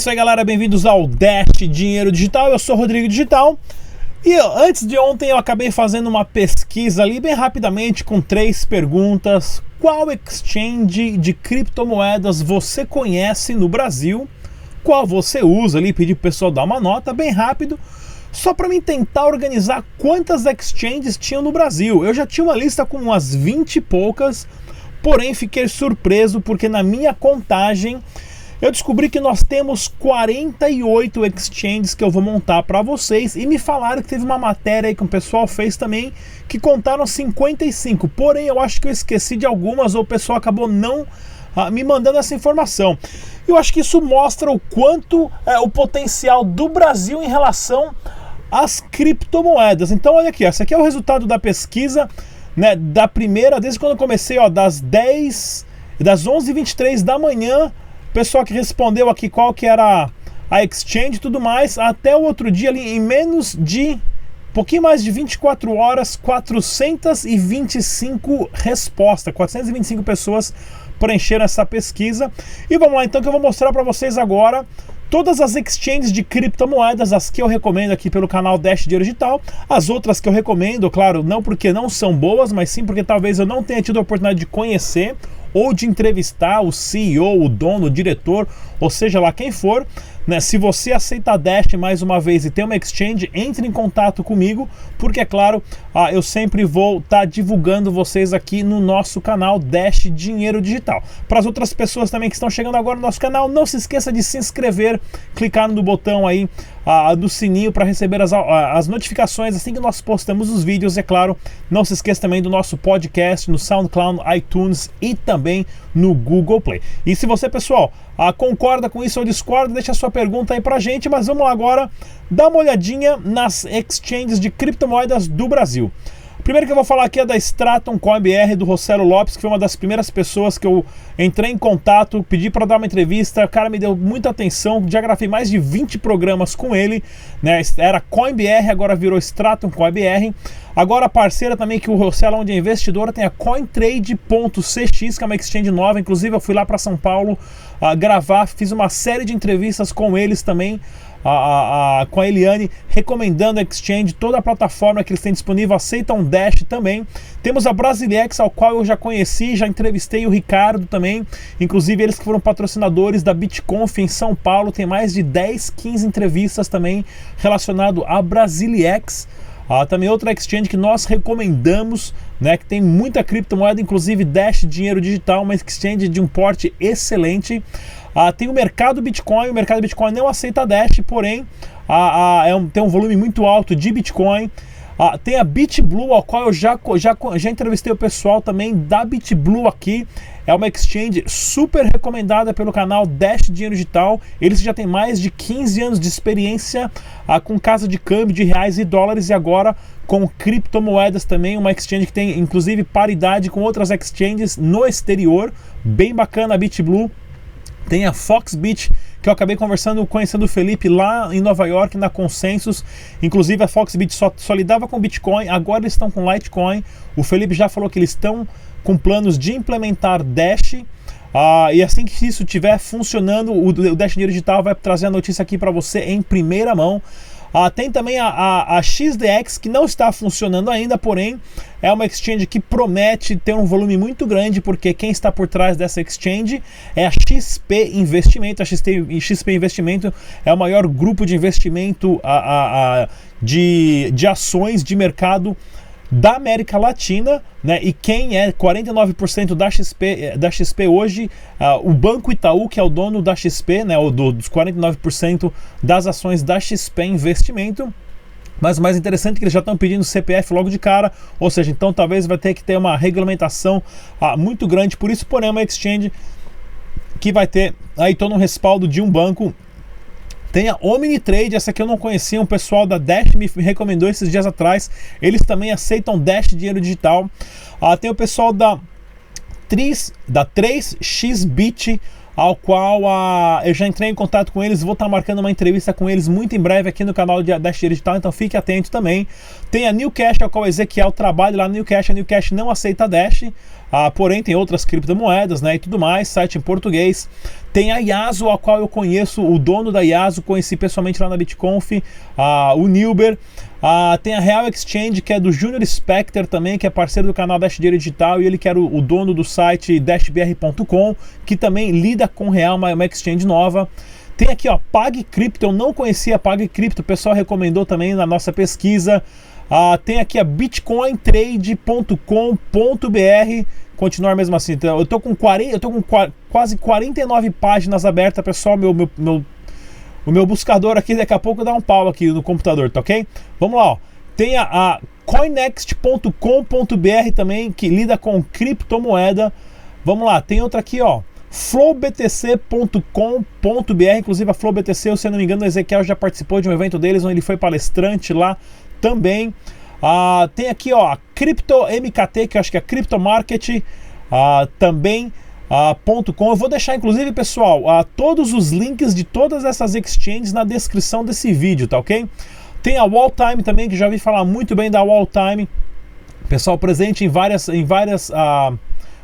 isso aí, galera. Bem-vindos ao Dash Dinheiro Digital. Eu sou Rodrigo Digital. E antes de ontem eu acabei fazendo uma pesquisa ali bem rapidamente com três perguntas. Qual exchange de criptomoedas você conhece no Brasil? Qual você usa ali? Pedi pro pessoal dar uma nota bem rápido. Só para mim tentar organizar quantas exchanges tinham no Brasil. Eu já tinha uma lista com umas 20 e poucas, porém fiquei surpreso porque na minha contagem eu descobri que nós temos 48 exchanges que eu vou montar para vocês e me falaram que teve uma matéria aí que o pessoal fez também que contaram 55. Porém, eu acho que eu esqueci de algumas ou o pessoal acabou não ah, me mandando essa informação. Eu acho que isso mostra o quanto é o potencial do Brasil em relação às criptomoedas. Então, olha aqui, esse aqui é o resultado da pesquisa né, da primeira, desde quando eu comecei, ó, das 10, das 11h23 da manhã pessoal que respondeu aqui qual que era a exchange e tudo mais, até o outro dia ali em menos de pouquinho mais de 24 horas, 425 respostas, 425 pessoas preencheram essa pesquisa. E vamos lá então que eu vou mostrar para vocês agora todas as exchanges de criptomoedas, as que eu recomendo aqui pelo canal Dash Dinheiro Digital, as outras que eu recomendo, claro, não porque não são boas, mas sim porque talvez eu não tenha tido a oportunidade de conhecer ou de entrevistar o CEO, o dono, o diretor, ou seja lá quem for. Né? Se você aceita a Dash mais uma vez e tem uma exchange, entre em contato comigo, porque é claro, ah, eu sempre vou estar tá divulgando vocês aqui no nosso canal Dash Dinheiro Digital. Para as outras pessoas também que estão chegando agora no nosso canal, não se esqueça de se inscrever, clicar no botão aí ah, do sininho para receber as, ah, as notificações assim que nós postamos os vídeos. É claro, não se esqueça também do nosso podcast no SoundCloud, iTunes e também no Google Play. E se você, pessoal, ah, concorda com isso ou discorda, deixa a sua pergunta aí pra gente, mas vamos lá agora dar uma olhadinha nas exchanges de criptomoedas do Brasil. Primeiro que eu vou falar aqui é da Stratum CoinBR do Rossello Lopes, que foi uma das primeiras pessoas que eu entrei em contato, pedi para dar uma entrevista, o cara me deu muita atenção, já gravei mais de 20 programas com ele, né? Era CoinBR, agora virou Stratum CoinBR. Agora a parceira também que o Rossello, onde é investidora, tem a CoinTrade.cx, que é uma exchange nova, inclusive eu fui lá para São Paulo uh, gravar, fiz uma série de entrevistas com eles também a, a, com a Eliane recomendando a Exchange, toda a plataforma que eles têm disponível, aceitam Dash também. Temos a Brasilex, ao qual eu já conheci, já entrevistei o Ricardo também, inclusive eles que foram patrocinadores da BitConf em São Paulo, tem mais de 10, 15 entrevistas também relacionado a Brasilex. Ah, também outra exchange que nós recomendamos, né, que tem muita criptomoeda, inclusive Dash Dinheiro Digital, uma exchange de um porte excelente. Ah, tem o mercado Bitcoin, o mercado Bitcoin não aceita Dash, porém ah, ah, é um, tem um volume muito alto de Bitcoin. Ah, tem a BitBlue, ao qual eu já, já, já entrevistei o pessoal também da BitBlue aqui. É uma exchange super recomendada pelo canal Dash Dinheiro Digital. Eles já têm mais de 15 anos de experiência ah, com casa de câmbio de reais e dólares e agora com criptomoedas também. Uma exchange que tem inclusive paridade com outras exchanges no exterior. Bem bacana a BitBlue. Tem a Foxbit, que eu acabei conversando, conhecendo o Felipe lá em Nova York, na Consensus. Inclusive a Foxbit só, só lidava com Bitcoin, agora eles estão com Litecoin. O Felipe já falou que eles estão com planos de implementar Dash. Ah, e assim que isso estiver funcionando, o, o Dash Dinheiro Digital vai trazer a notícia aqui para você em primeira mão. Ah, tem também a, a, a, XDX que não está funcionando ainda, porém é uma exchange que promete ter um volume muito grande, porque quem está por trás dessa exchange é a XP Investimento. A XP, XP Investimento é o maior grupo de investimento a, a, de, de ações de mercado da América Latina, né? E quem é 49% da XP, da XP hoje, uh, o Banco Itaú, que é o dono da XP, né? O do, dos 49% das ações da XP Investimento. Mas o mais interessante é que eles já estão pedindo CPF logo de cara, ou seja, então talvez vai ter que ter uma regulamentação uh, muito grande. Por isso, porém, uma exchange que vai ter aí todo um respaldo de um banco tem a Omnitrade, essa aqui eu não conhecia, um pessoal da Dash me recomendou esses dias atrás. Eles também aceitam Dash dinheiro digital. Ah, tem o pessoal da 3, da 3xBit, ao qual ah, eu já entrei em contato com eles, vou estar marcando uma entrevista com eles muito em breve aqui no canal de Dash Digital, então fique atento também. Tem a New Cash, ao qual o Ezequiel trabalha lá New Cash, a New Cash não aceita Dash, Ah, porém, tem outras criptomoedas né, e tudo mais, site em português. Tem a Yasu, a qual eu conheço, o dono da Yasu, conheci pessoalmente lá na BitConf, ah, o Nilber. Ah, tem a Real Exchange, que é do Junior Specter também, que é parceiro do canal Dash Dinheiro Digital, e ele que era o, o dono do site dashbr.com, que também lida com Real, uma, uma exchange nova. Tem aqui, ó, Pag Crypto, eu não conhecia Pag Crypto, o pessoal recomendou também na nossa pesquisa. Ah, tem aqui a bitcointrade.com.br. Continuar mesmo assim. Então, eu tô com 40, eu tô com quase 49 páginas abertas, pessoal. Meu, meu, meu, o meu buscador aqui daqui a pouco dá um pau aqui no computador, tá ok? Vamos lá, ó. Tem a, a coinext.com.br também, que lida com criptomoeda. Vamos lá, tem outra aqui, ó flowbtc.com.br, inclusive a FlowBTC, se eu não me engano, o Ezequiel já participou de um evento deles, onde ele foi palestrante lá também. Ah, tem aqui ó, a Crypto MKT, que eu acho que é Crypto Market, ah, também. Ah, .com. Eu vou deixar, inclusive, pessoal, ah, todos os links de todas essas exchanges na descrição desse vídeo, tá ok? Tem a Walltime também, que já vi falar muito bem da Walltime. Pessoal presente em várias, em várias, ah,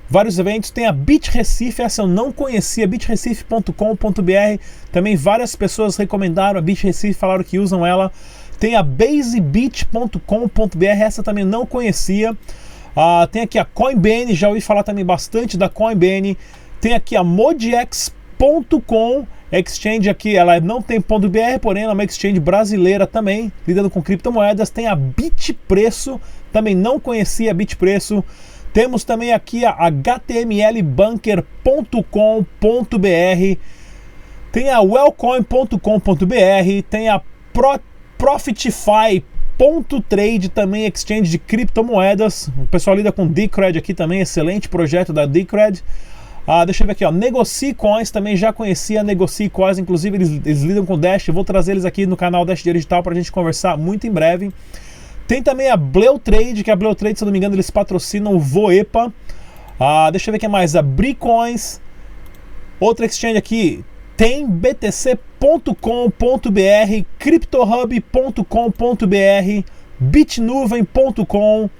vários eventos. Tem a Bit Recife, essa eu não conhecia, bitrecife.com.br. Também várias pessoas recomendaram a Bit Recife, falaram que usam ela. Tem a basebit.com.br, essa também não conhecia. Uh, tem aqui a Coinbase, já ouvi falar também bastante da Coinbase. Tem aqui a modx.com, exchange aqui, ela não tem ponto .br, porém ela é uma exchange brasileira também, lidando com criptomoedas. Tem a Bitpreço, também não conhecia Bitpreço. Temos também aqui a htmlbunker.com.br. Tem a wellcoin.com.br, tem a Pro Profitify.trade também exchange de criptomoedas. O pessoal lida com Decred aqui também, excelente projeto da Decred. Ah, deixa eu ver aqui, ó. Negocie Coins também já conhecia Negocie Coins, inclusive eles, eles lidam com Dash. Eu vou trazer eles aqui no canal Dash Digital para a gente conversar muito em breve. Tem também a Bleu Trade, que a Bleu Trade, se eu não me engano, eles patrocinam o Voepa. Ah, deixa eu ver o que mais. A Bricoins. Outra exchange aqui, tem btc.com.br, cryptohub.com.br, bitnuvem.com,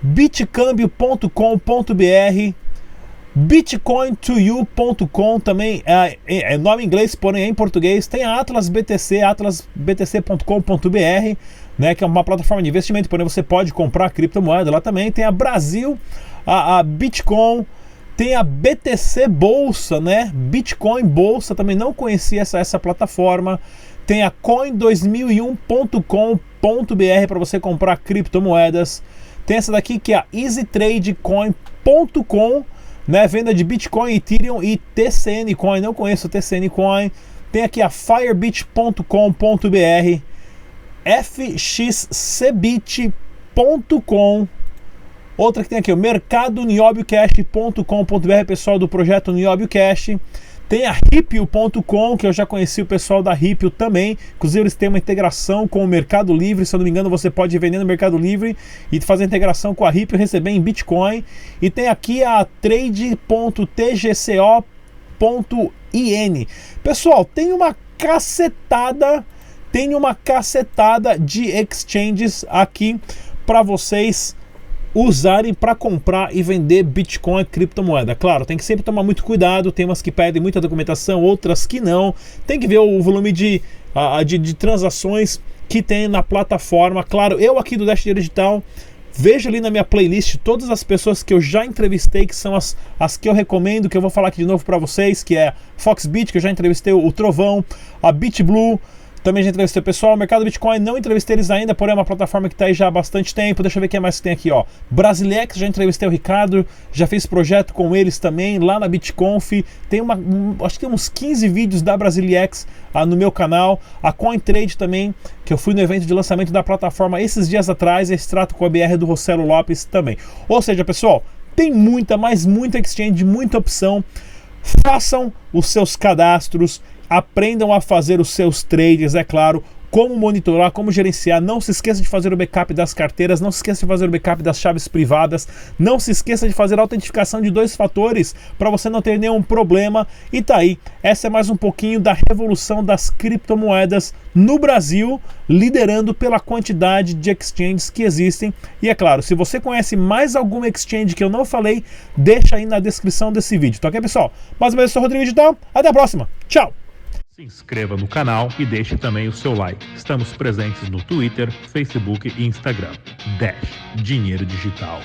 bitcambio.com.br, bitcointoyou.com também é, é, é, nome em inglês, porém é em português. Tem a Atlas BTC, atlasbtc.com.br, né, que é uma plataforma de investimento, porém você pode comprar criptomoeda lá também. Tem a Brasil, a, a Bitcoin, tem a BTC Bolsa, né? Bitcoin Bolsa, também não conhecia essa, essa plataforma. Tem a coin2001.com.br para você comprar criptomoedas. Tem essa daqui que é a easytradecoin.com, né? Venda de Bitcoin, Ethereum e TCN Coin. Não conheço TCN Coin. Tem aqui a firebit.com.br, fxcbit.com Outra que tem aqui, o mercadoniobiocast.com.br, pessoal do projeto NiobioCast. Tem a Ripio.com, que eu já conheci o pessoal da Ripio também. Inclusive, eles têm uma integração com o Mercado Livre. Se eu não me engano, você pode vender no Mercado Livre e fazer integração com a Ripio e receber em Bitcoin. E tem aqui a trade.tgco.in. Pessoal, tem uma cacetada, tem uma cacetada de exchanges aqui para vocês usarem para comprar e vender Bitcoin criptomoeda. Claro, tem que sempre tomar muito cuidado, tem umas que pedem muita documentação, outras que não. Tem que ver o volume de, de, de transações que tem na plataforma. Claro, eu aqui do Dash Digital Veja ali na minha playlist todas as pessoas que eu já entrevistei, que são as, as que eu recomendo, que eu vou falar aqui de novo para vocês, que é Foxbit, que eu já entrevistei o Trovão, a BitBlue, também já entrevistei o pessoal. Mercado Bitcoin não entrevistei eles ainda, porém é uma plataforma que está aí já há bastante tempo. Deixa eu ver o que mais que tem aqui, ó. Brasilex, já entrevistei o Ricardo, já fiz projeto com eles também lá na BitConf. Tem uma, um, acho que tem uns 15 vídeos da Brasilex ah, no meu canal. A CoinTrade também, que eu fui no evento de lançamento da plataforma esses dias atrás. Esse trato com a BR do Rossello Lopes também. Ou seja, pessoal, tem muita, mas muita exchange, muita opção. Façam os seus cadastros aprendam a fazer os seus trades, é claro. Como monitorar, como gerenciar. Não se esqueça de fazer o backup das carteiras, não se esqueça de fazer o backup das chaves privadas, não se esqueça de fazer a autentificação de dois fatores para você não ter nenhum problema. E tá aí, essa é mais um pouquinho da revolução das criptomoedas no Brasil, liderando pela quantidade de exchanges que existem. E é claro, se você conhece mais alguma exchange que eu não falei, deixa aí na descrição desse vídeo, tá ok, pessoal? Mais uma vez, eu sou o Rodrigo Digital, até a próxima, tchau! Se inscreva no canal e deixe também o seu like. Estamos presentes no Twitter, Facebook e Instagram. Dash Dinheiro Digital.